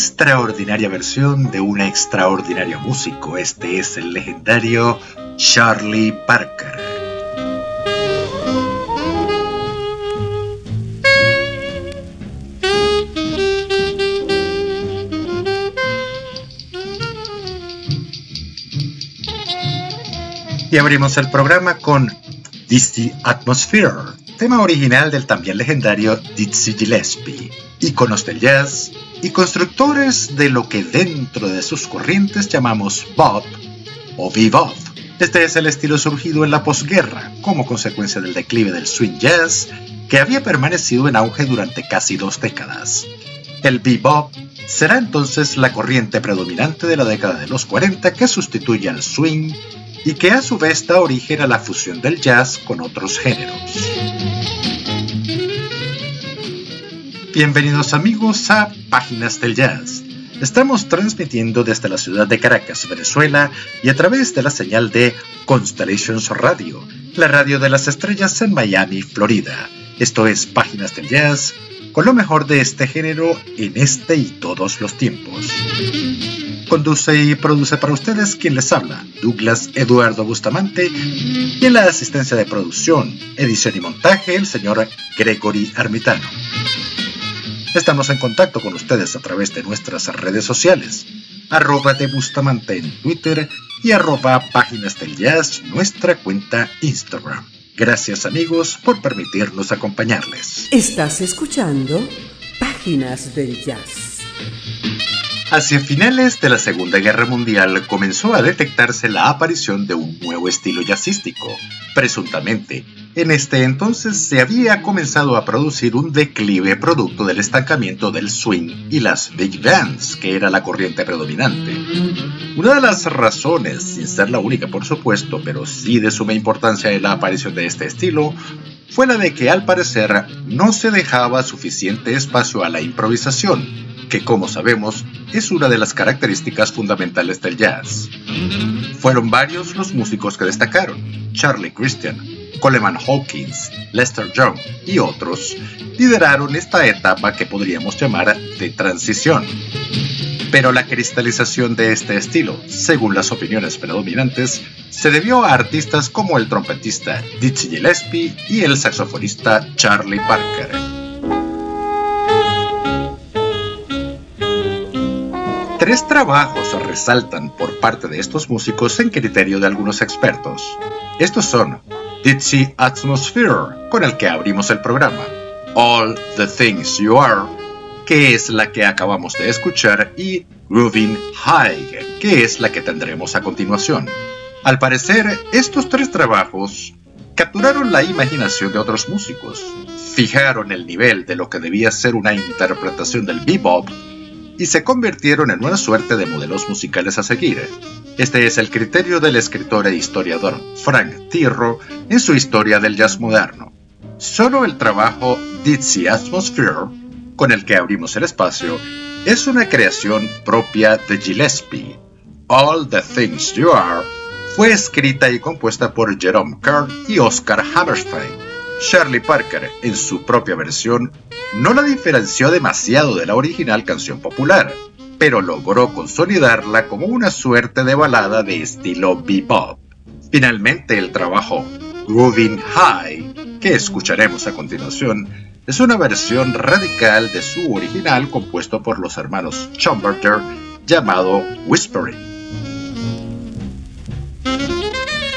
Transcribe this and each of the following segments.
Extraordinaria versión de un extraordinario músico, este es el legendario Charlie Parker. Y abrimos el programa con Dizzy Atmosphere, tema original del también legendario Dizzy Gillespie, íconos del jazz y constructores de lo que dentro de sus corrientes llamamos bop o bebop. Este es el estilo surgido en la posguerra como consecuencia del declive del swing jazz que había permanecido en auge durante casi dos décadas. El bebop será entonces la corriente predominante de la década de los 40 que sustituye al swing y que a su vez da origen a la fusión del jazz con otros géneros. Bienvenidos amigos a Páginas del Jazz. Estamos transmitiendo desde la ciudad de Caracas, Venezuela, y a través de la señal de Constellations Radio, la radio de las estrellas en Miami, Florida. Esto es Páginas del Jazz, con lo mejor de este género en este y todos los tiempos. Conduce y produce para ustedes quien les habla, Douglas Eduardo Bustamante, y en la asistencia de producción, edición y montaje, el señor Gregory Armitano. Estamos en contacto con ustedes a través de nuestras redes sociales, arroba de Bustamante en Twitter y arroba Páginas del Jazz, nuestra cuenta Instagram. Gracias amigos por permitirnos acompañarles. Estás escuchando Páginas del Jazz. Hacia finales de la Segunda Guerra Mundial comenzó a detectarse la aparición de un nuevo estilo jazzístico. Presuntamente, en este entonces se había comenzado a producir un declive producto del estancamiento del swing y las big bands, que era la corriente predominante. Una de las razones, sin ser la única por supuesto, pero sí de suma importancia en la aparición de este estilo, fue la de que al parecer no se dejaba suficiente espacio a la improvisación que como sabemos es una de las características fundamentales del jazz. Fueron varios los músicos que destacaron, Charlie Christian, Coleman Hawkins, Lester Young y otros, lideraron esta etapa que podríamos llamar de transición. Pero la cristalización de este estilo, según las opiniones predominantes, se debió a artistas como el trompetista Dizzy Gillespie y el saxofonista Charlie Parker. Tres trabajos resaltan por parte de estos músicos en criterio de algunos expertos. Estos son Ditsy Atmosphere, con el que abrimos el programa, All the Things You Are, que es la que acabamos de escuchar, y Grooving High, que es la que tendremos a continuación. Al parecer, estos tres trabajos capturaron la imaginación de otros músicos, fijaron el nivel de lo que debía ser una interpretación del bebop y se convirtieron en una suerte de modelos musicales a seguir. Este es el criterio del escritor e historiador Frank Tirro en su historia del jazz moderno. Solo el trabajo Dizzy Atmosphere, con el que abrimos el espacio, es una creación propia de Gillespie. All the Things You Are fue escrita y compuesta por Jerome Kern y Oscar Hammerstein Charlie Parker, en su propia versión, no la diferenció demasiado de la original canción popular, pero logró consolidarla como una suerte de balada de estilo bebop. Finalmente, el trabajo Grooving High, que escucharemos a continuación, es una versión radical de su original compuesto por los hermanos Schumberger llamado Whispering.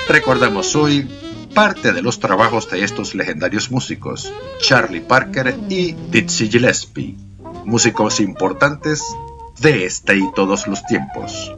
Recordamos hoy parte de los trabajos de estos legendarios músicos, Charlie Parker y Dizzy Gillespie, músicos importantes de este y todos los tiempos.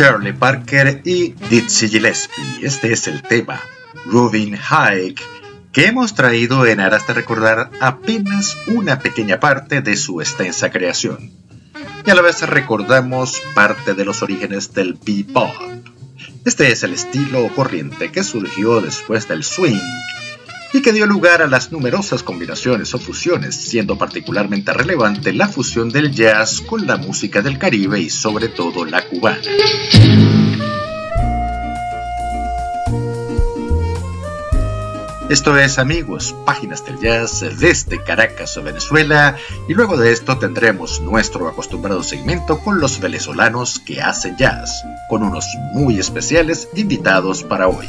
Shirley Parker y Dizzy Gillespie. Este es el tema, Roving Hike, que hemos traído en aras de recordar apenas una pequeña parte de su extensa creación. Y a la vez recordamos parte de los orígenes del bebop. Este es el estilo corriente que surgió después del swing y que dio lugar a las numerosas combinaciones o fusiones, siendo particularmente relevante la fusión del jazz con la música del Caribe y sobre todo la cubana. Esto es amigos, páginas del jazz desde Caracas, Venezuela, y luego de esto tendremos nuestro acostumbrado segmento con los venezolanos que hacen jazz, con unos muy especiales invitados para hoy.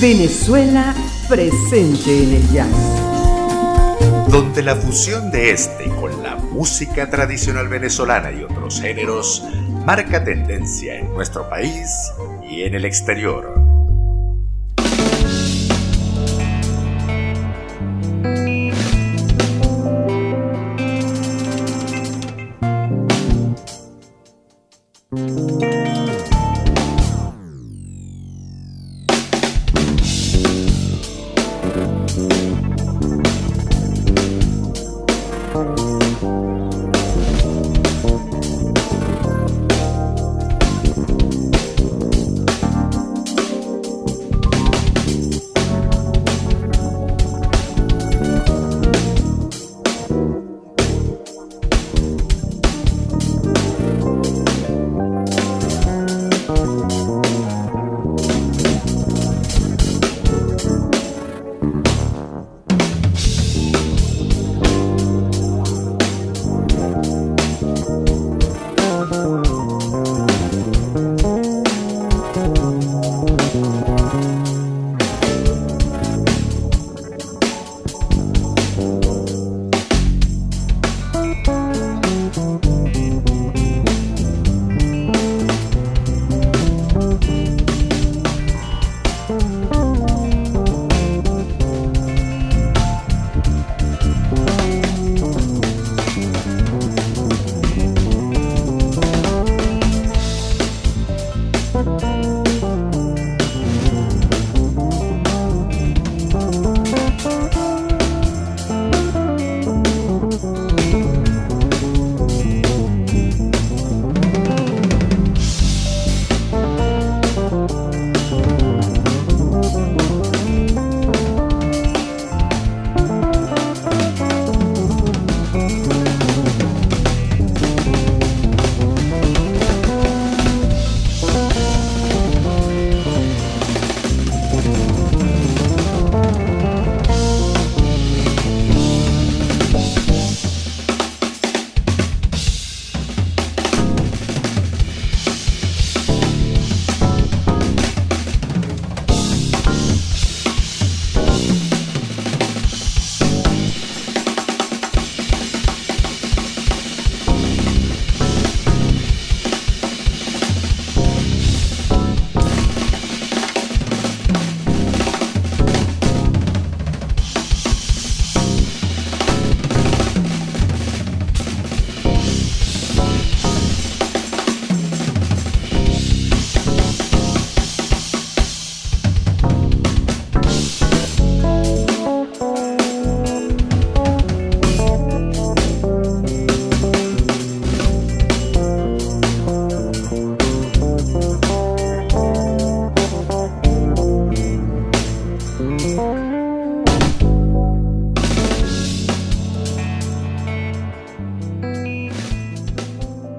Venezuela presente en el jazz. Donde la fusión de este con la música tradicional venezolana y otros géneros marca tendencia en nuestro país y en el exterior.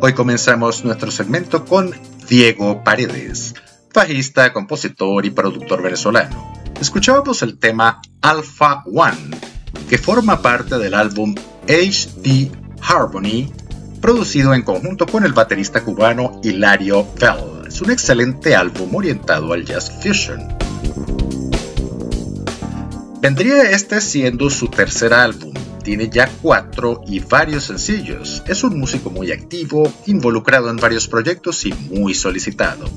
Hoy comenzamos nuestro segmento con Diego Paredes, bajista, compositor y productor venezolano. Escuchábamos el tema Alpha One, que forma parte del álbum HD Harmony, producido en conjunto con el baterista cubano Hilario Bell. Es un excelente álbum orientado al jazz fusion. Vendría este siendo su tercer álbum, tiene ya cuatro y varios sencillos. Es un músico muy activo, involucrado en varios proyectos y muy solicitado.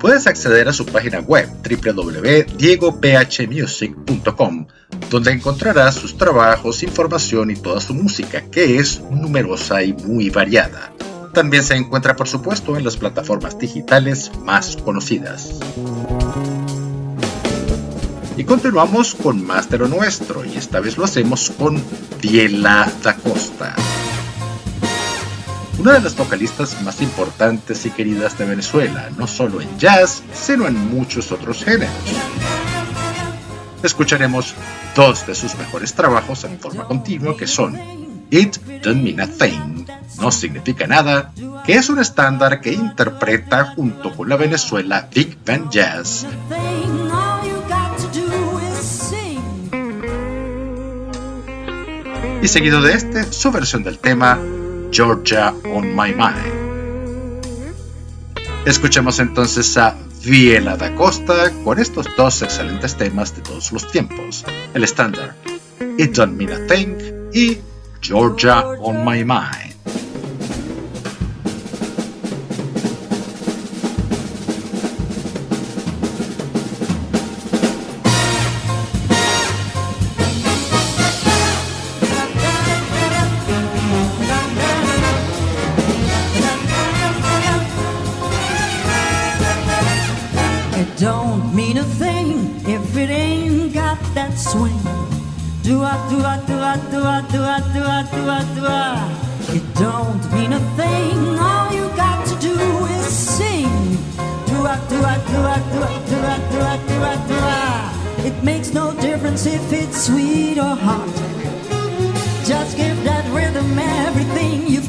Puedes acceder a su página web www.diegophmusic.com donde encontrarás sus trabajos, información y toda su música, que es numerosa y muy variada. También se encuentra por supuesto en las plataformas digitales más conocidas. Y continuamos con más de lo nuestro, y esta vez lo hacemos con Diela da Costa. Una de las vocalistas más importantes y queridas de Venezuela, no solo en jazz, sino en muchos otros géneros. Escucharemos dos de sus mejores trabajos en forma continua que son It Don't Mean a Thing, No Significa Nada, que es un estándar que interpreta junto con la Venezuela Big Band Jazz. Y seguido de este, su versión del tema Georgia on My Mind. Escuchemos entonces a Viela da Costa con estos dos excelentes temas de todos los tiempos, el estándar It Don't Mean a Thing y Georgia on My Mind.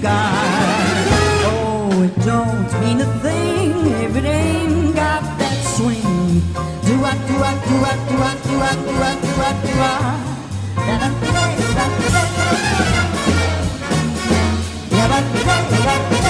sky. Oh, it don't mean a thing if it ain't got that swing. Do I, do I, do I, do I, do I, do I, do I, do I. Da da da. Yeah, da da.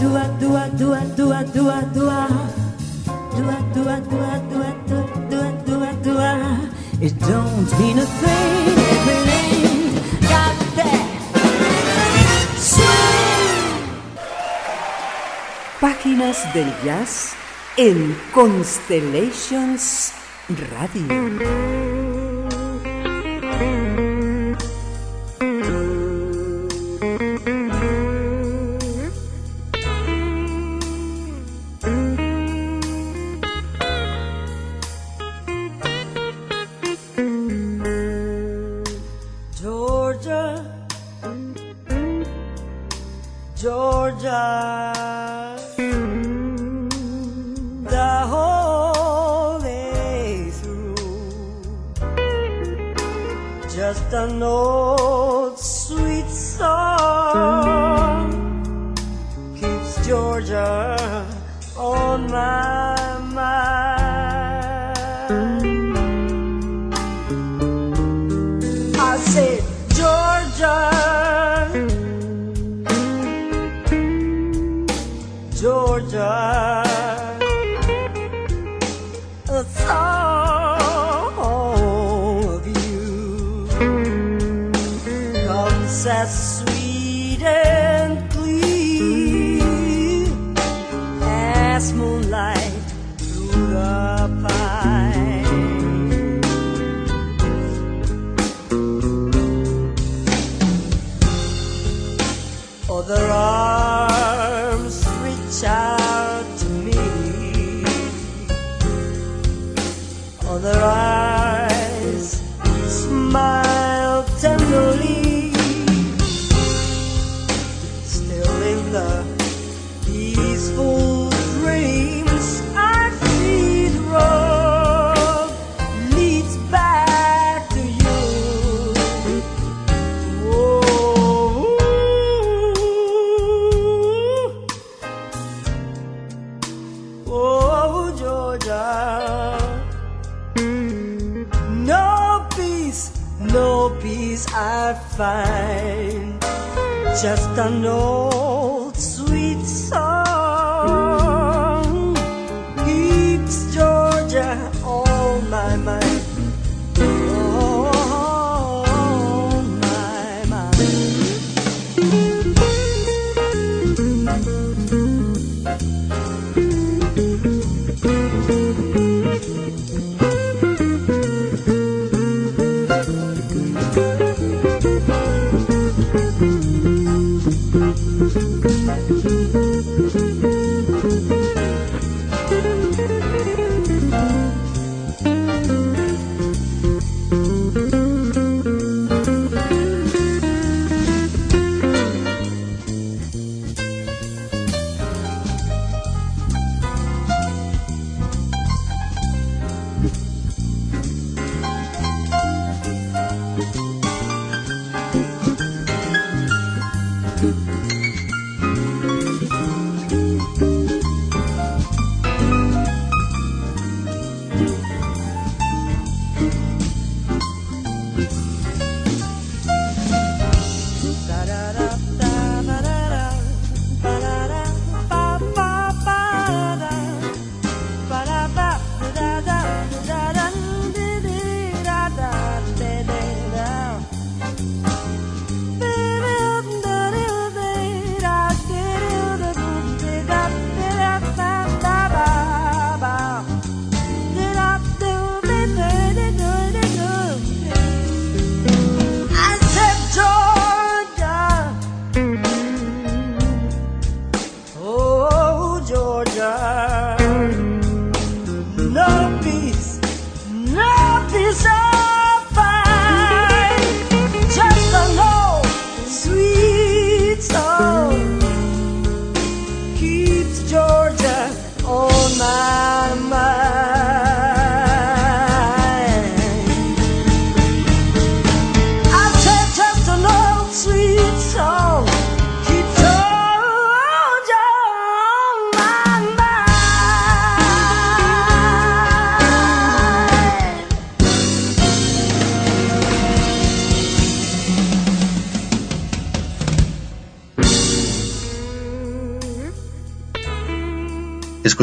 dua, dua, dua, dua, dua, dua. Dua, dua, dua, dua, dua, dua, dua, dua. It don't mean a thing, everything got that. Páginas del jazz en Constellations Radio. that's sweeter. just a no.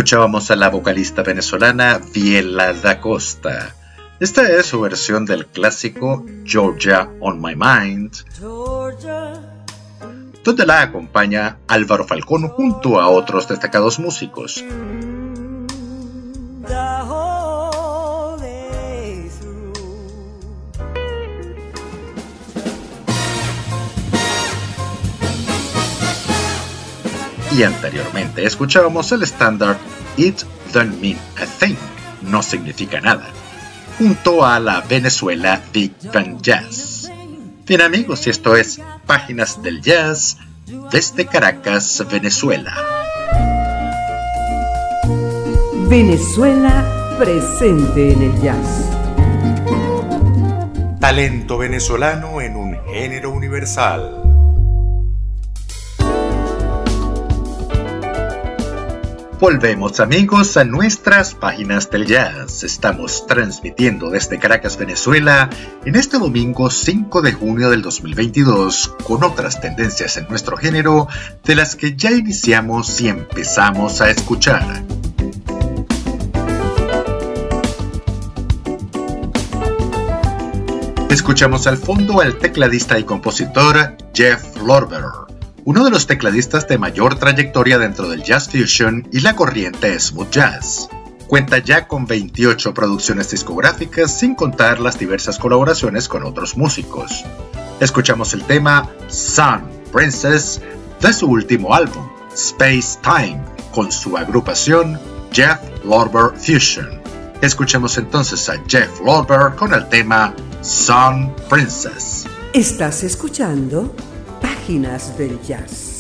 Escuchábamos a la vocalista venezolana Viela da Costa. Esta es su versión del clásico Georgia on My Mind, donde la acompaña Álvaro Falcón junto a otros destacados músicos. Y anteriormente escuchábamos el estándar It Don't Mean a Thing, no significa nada, junto a la Venezuela Big Band Jazz. Bien amigos, y esto es Páginas del Jazz desde Caracas, Venezuela. Venezuela presente en el jazz. Talento venezolano en un género universal. Volvemos amigos a nuestras páginas del jazz. Estamos transmitiendo desde Caracas, Venezuela, en este domingo 5 de junio del 2022, con otras tendencias en nuestro género de las que ya iniciamos y empezamos a escuchar. Escuchamos al fondo al tecladista y compositor Jeff Lorber uno de los tecladistas de mayor trayectoria dentro del jazz fusion y la corriente smooth jazz. Cuenta ya con 28 producciones discográficas sin contar las diversas colaboraciones con otros músicos. Escuchamos el tema Sun Princess de su último álbum, Space Time, con su agrupación Jeff Lorber Fusion. Escuchemos entonces a Jeff Lorber con el tema Sun Princess. Estás escuchando Páginas del Jazz.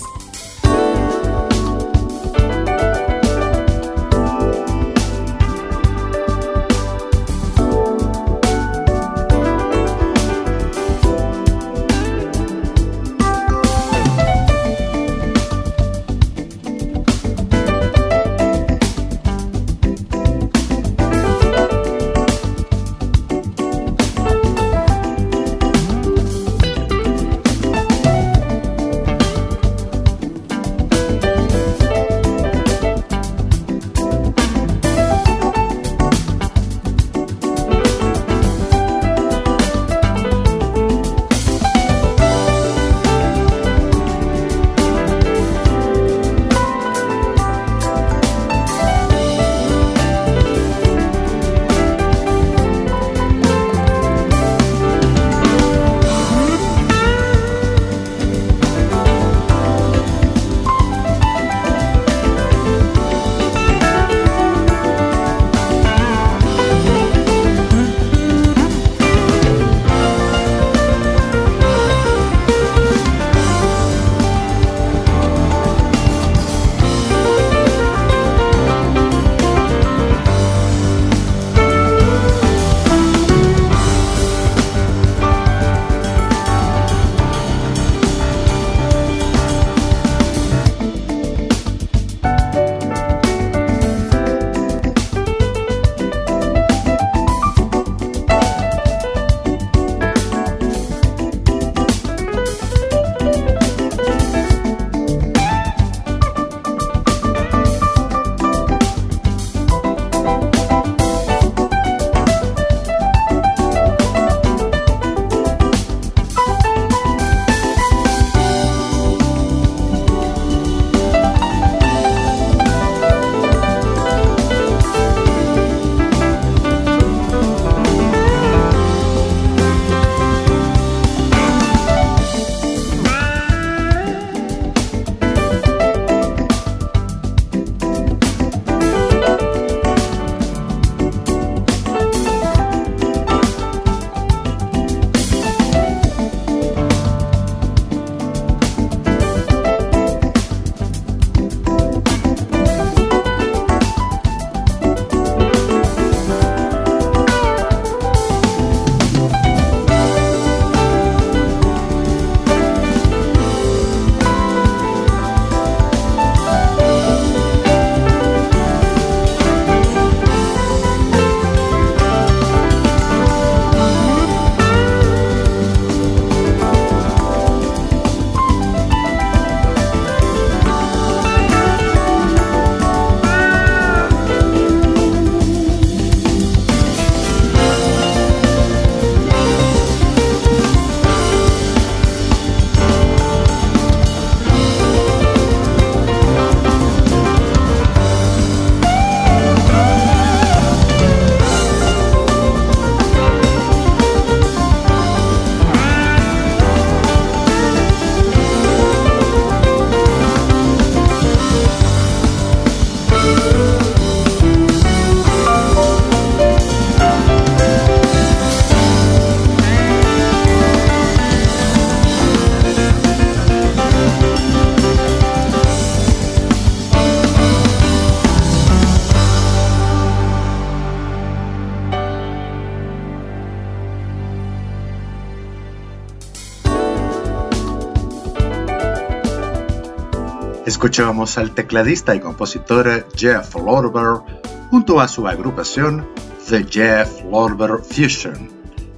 Escuchábamos al tecladista y compositor Jeff Lorber junto a su agrupación The Jeff Lorber Fusion.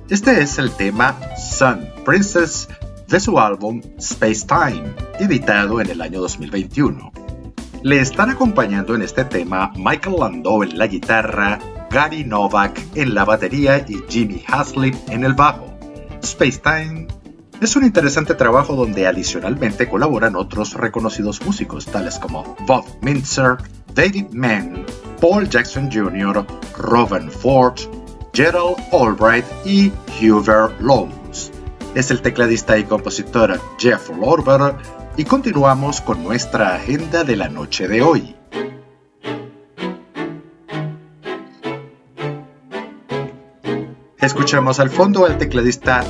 Este es el tema Sun Princess de su álbum Space Time, editado en el año 2021. Le están acompañando en este tema Michael Landau en la guitarra, Gary Novak en la batería y Jimmy Haslip en el bajo. Space Time es un interesante trabajo donde adicionalmente colaboran otros reconocidos músicos tales como Bob Mintzer, David Mann, Paul Jackson Jr., Robin Ford, Gerald Albright y Hubert Lowndes. Es el tecladista y compositor Jeff Lorber y continuamos con nuestra agenda de la noche de hoy. Escuchamos al fondo al tecladista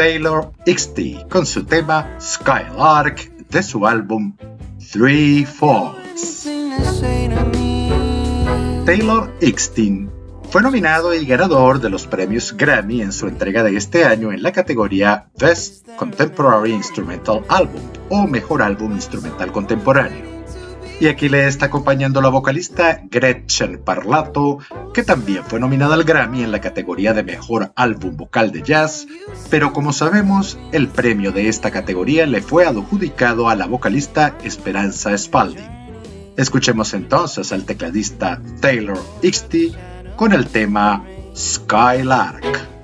Taylor Ixty con su tema Skylark de su álbum Three Falls. Taylor Ixty fue nominado y ganador de los premios Grammy en su entrega de este año en la categoría Best Contemporary Instrumental Album o Mejor Álbum Instrumental Contemporáneo. Y aquí le está acompañando la vocalista Gretchen Parlato, que también fue nominada al Grammy en la categoría de Mejor Álbum Vocal de Jazz, pero como sabemos, el premio de esta categoría le fue adjudicado a la vocalista Esperanza Spalding. Escuchemos entonces al tecladista Taylor Ixty con el tema Skylark.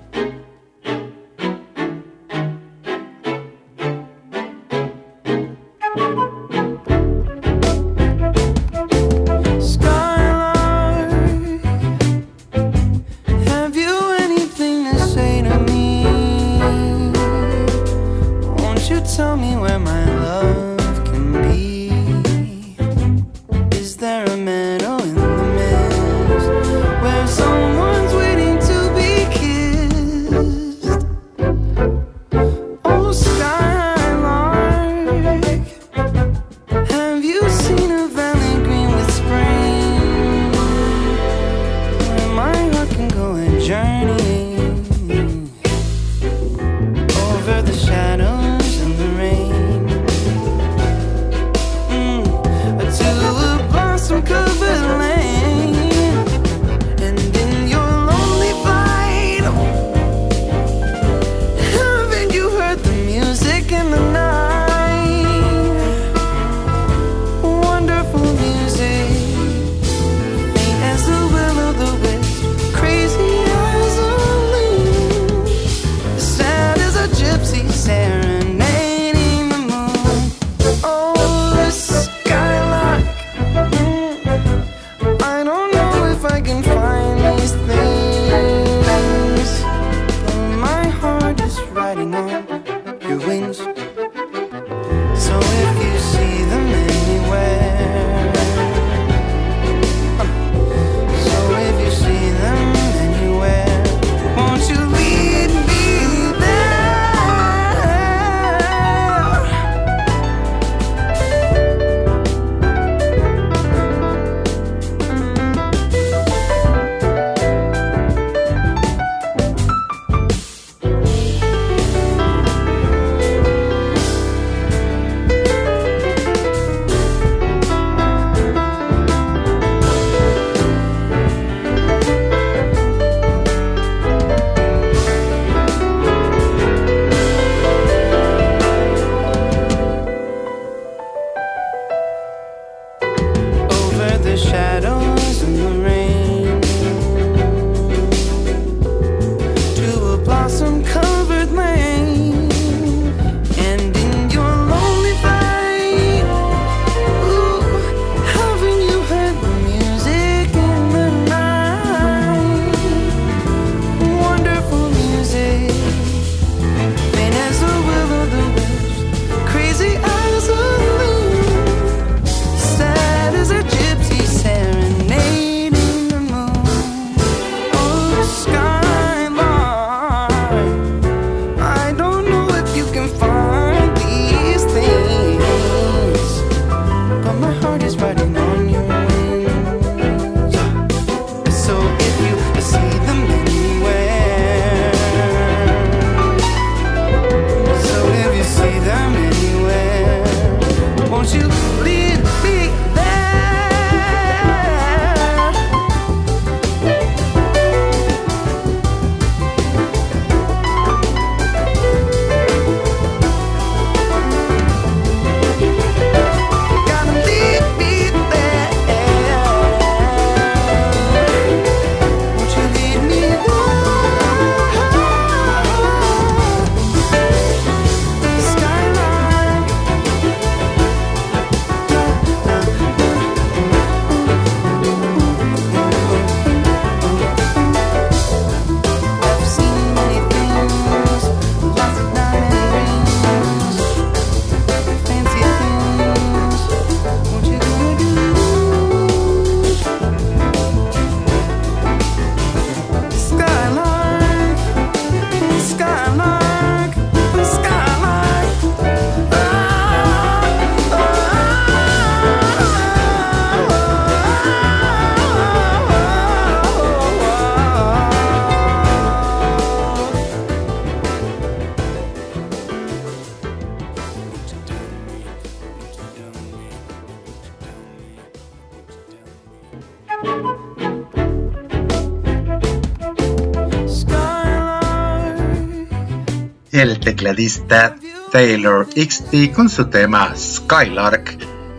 Tecladista Taylor XT con su tema Skylark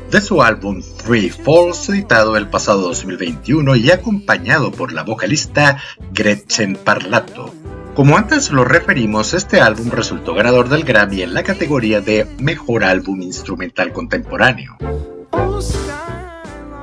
de su álbum Three Falls editado el pasado 2021 y acompañado por la vocalista Gretchen Parlato. Como antes lo referimos, este álbum resultó ganador del Grammy en la categoría de Mejor Álbum Instrumental Contemporáneo.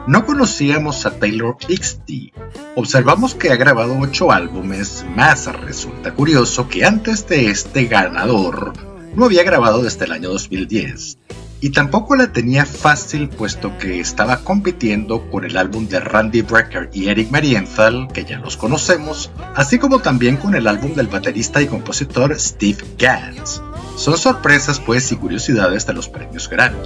No conocíamos a Taylor XT. Observamos que ha grabado 8 álbumes, más resulta curioso que antes de este ganador no había grabado desde el año 2010 y tampoco la tenía fácil puesto que estaba compitiendo con el álbum de Randy Brecker y Eric Marienthal, que ya los conocemos, así como también con el álbum del baterista y compositor Steve Gadd. Son sorpresas pues y curiosidades de los premios Grammy.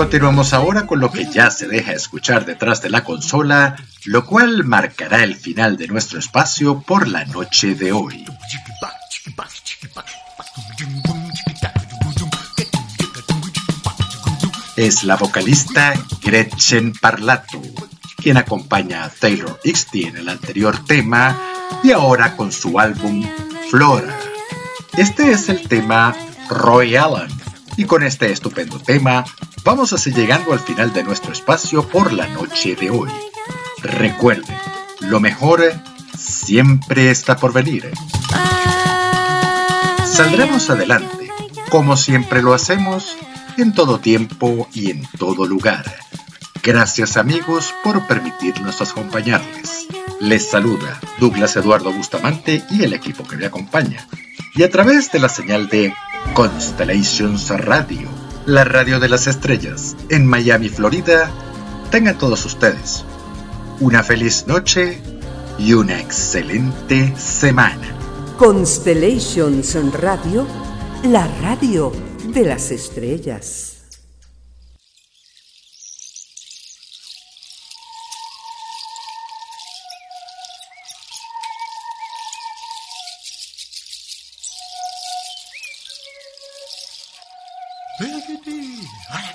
Continuamos ahora con lo que ya se deja escuchar detrás de la consola, lo cual marcará el final de nuestro espacio por la noche de hoy es la vocalista Gretchen Parlato, quien acompaña a Taylor XT en el anterior tema y ahora con su álbum Flora. Este es el tema Roy Allen y con este estupendo tema vamos así llegando al final de nuestro espacio por la noche de hoy. Recuerden, lo mejor siempre está por venir. Saldremos adelante, como siempre lo hacemos, en todo tiempo y en todo lugar. Gracias amigos por permitirnos acompañarles. Les saluda Douglas Eduardo Bustamante y el equipo que me acompaña. Y a través de la señal de Constellations Radio, la radio de las estrellas, en Miami, Florida, tengan todos ustedes una feliz noche y una excelente semana. Constellations Radio, la radio de las estrellas. Olha,